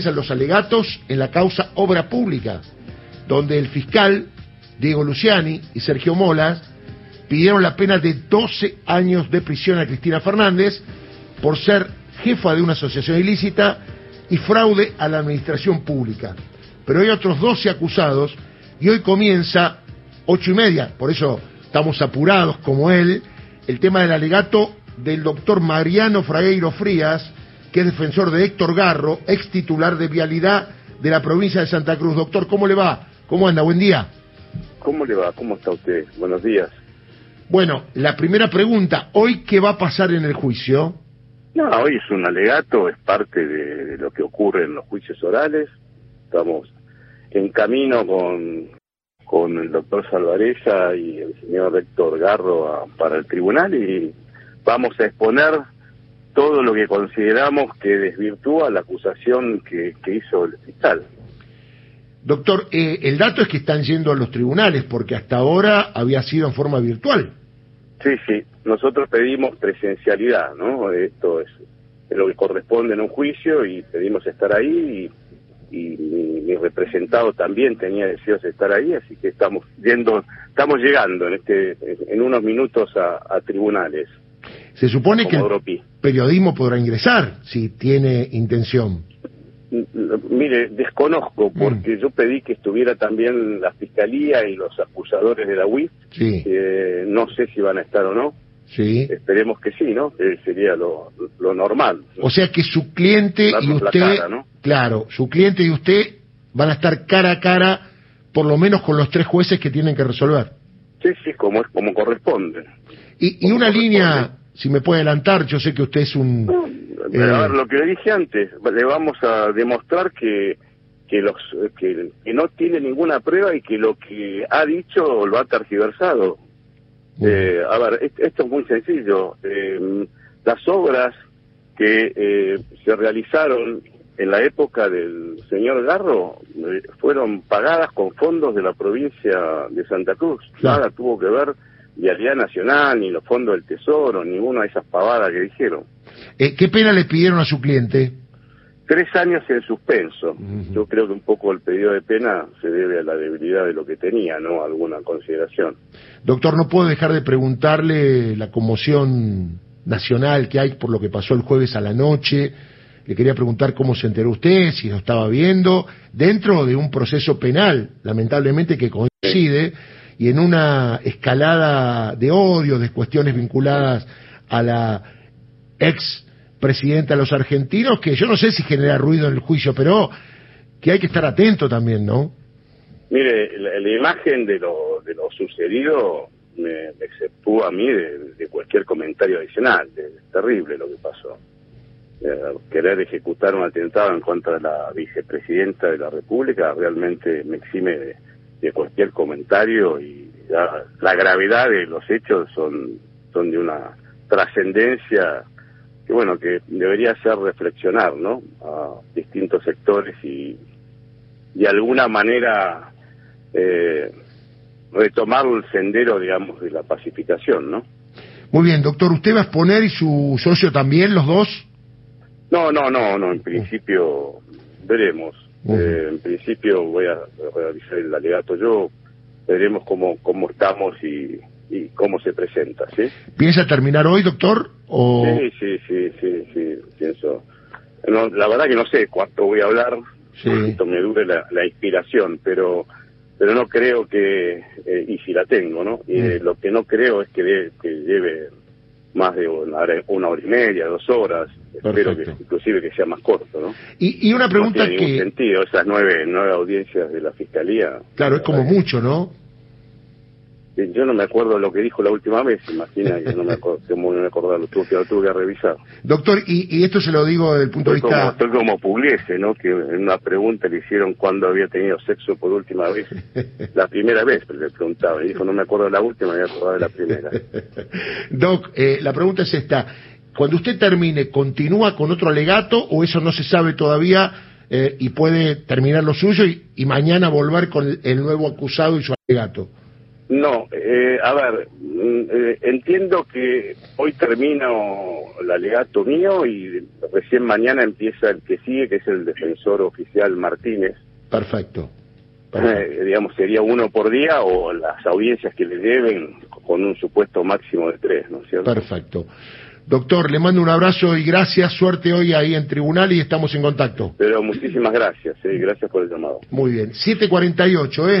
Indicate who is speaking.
Speaker 1: comienzan los alegatos en la causa Obra Pública, donde el fiscal Diego Luciani y Sergio Molas pidieron la pena de 12 años de prisión a Cristina Fernández por ser jefa de una asociación ilícita y fraude a la administración pública. Pero hay otros 12 acusados y hoy comienza ocho y media, por eso estamos apurados como él, el tema del alegato del doctor Mariano Fragueiro Frías, que es defensor de Héctor Garro, ex titular de Vialidad de la provincia de Santa Cruz. Doctor, ¿cómo le va? ¿Cómo anda? Buen día.
Speaker 2: ¿Cómo le va? ¿Cómo está usted? Buenos días.
Speaker 1: Bueno, la primera pregunta, ¿hoy qué va a pasar en el juicio?
Speaker 2: No, hoy es un alegato, es parte de, lo que ocurre en los juicios orales. Estamos en camino con, con el doctor Salvareza y el señor Héctor Garro para el tribunal y vamos a exponer todo lo que consideramos que desvirtúa la acusación que, hizo el fiscal.
Speaker 1: Doctor, eh, el dato es que están yendo a los tribunales porque hasta ahora había sido en forma virtual.
Speaker 2: Sí, sí, nosotros pedimos presencialidad, ¿no? Esto es, lo que corresponde en un juicio y pedimos estar ahí y, mi, representado también tenía deseos de estar ahí, así que estamos yendo, estamos llegando en este, en unos minutos a tribunales.
Speaker 1: Se supone que el periodismo podrá ingresar si tiene intención.
Speaker 2: Mire, desconozco, mm. porque yo pedí que estuviera también la fiscalía y los acusadores de la UIF. Sí. no sé si van a estar o no. Sí. Esperemos que sí, ¿no? sería lo, normal.
Speaker 1: O sea que su cliente y usted, claro, su cliente y usted van a estar cara a cara, por lo menos con los tres jueces que tienen que resolver.
Speaker 2: Sí, sí, como como corresponde.
Speaker 1: Y, y una línea si me puede adelantar, yo sé que usted es un...
Speaker 2: a ver, eh, lo que le dije antes, le vamos a demostrar que que los que, no tiene ninguna prueba y que lo que ha dicho lo ha tergiversado. Eh, a ver, esto es muy sencillo. Eh, las obras que se realizaron en la época del señor Garro fueron pagadas con fondos de la provincia de Santa Cruz. Nada tuvo que ver Vialidad Nacional, ni los fondos del Tesoro, ninguna de esas pavadas que dijeron.
Speaker 1: Eh, ¿Qué pena le pidieron a su cliente?
Speaker 2: Tres años en suspenso. Yo creo que un poco el pedido de pena se debe a la debilidad de lo que tenía, ¿no? Alguna consideración.
Speaker 1: Doctor, no puedo dejar de preguntarle la conmoción nacional que hay por lo que pasó el jueves a la noche. Le quería preguntar cómo se enteró usted, si lo estaba viendo, dentro de un proceso penal, lamentablemente que coincide y en una escalada de odio, de cuestiones vinculadas a la ex presidenta de los argentinos, que yo no sé si genera ruido en el juicio, pero que hay que estar atento también, ¿no?
Speaker 2: Mire, la, imagen de lo, de lo sucedido me, exceptúa a mí de, cualquier comentario adicional. Es terrible lo que pasó. Eh, querer ejecutar un atentado en contra de la vicepresidenta de la República realmente me exime de, de cualquier comentario y la, gravedad de los hechos son, son de una trascendencia que bueno que debería hacer reflexionar no a distintos sectores y de alguna manera eh, retomar el sendero digamos de la pacificación no
Speaker 1: muy bien doctor usted va a exponer y su socio también los dos
Speaker 2: no no no no en principio veremos eh, en principio voy a realizar el alegato yo, veremos cómo, cómo estamos y, y cómo se presenta, ¿sí?
Speaker 1: ¿Piensa terminar hoy, doctor? O...
Speaker 2: Sí, sí, sí, sí, sí, pienso. No, la verdad que no sé cuánto voy a hablar, sí. cuánto me dure la, la, inspiración, pero pero no creo que, eh, y si la tengo, ¿no? Y mm. lo que no creo es que, que lleve más de una hora, una hora y media, dos horas. Espero que inclusive que sea más corto, ¿no?
Speaker 1: Y, una pregunta
Speaker 2: no tiene
Speaker 1: que...
Speaker 2: sentido, esas nueve, nueve audiencias de la Fiscalía.
Speaker 1: Claro, es como mucho, ¿no?
Speaker 2: Yo no me acuerdo lo que dijo la última vez, imagina, yo no me acuerdo, no me acuerdo, lo tuve, lo tuve que revisar.
Speaker 1: Doctor, y, esto se lo digo desde el punto de vista...
Speaker 2: Como, estoy como Pugliese, ¿no? Que en una pregunta le hicieron cuándo había tenido sexo por última vez. la primera vez, le preguntaba, y dijo, no me acuerdo de la última, me acordado de la primera.
Speaker 1: Doc, eh, la pregunta es esta, cuando usted termine, ¿continúa con otro alegato o eso no se sabe todavía eh, y puede terminar lo suyo y, y mañana volver con el nuevo acusado y su alegato?
Speaker 2: No, eh, a ver, mm, eh, entiendo que hoy termino el alegato mío y recién mañana empieza el que sigue, que es el defensor oficial Martínez.
Speaker 1: Perfecto.
Speaker 2: Eh, digamos, sería uno por día o las audiencias que le deben con un supuesto máximo de tres, ¿no es cierto?
Speaker 1: Perfecto. Doctor, le mando un abrazo y gracias, suerte hoy ahí en tribunal y estamos en contacto.
Speaker 2: Pero muchísimas gracias, eh, gracias por el llamado.
Speaker 1: Muy bien, 748, ¿eh?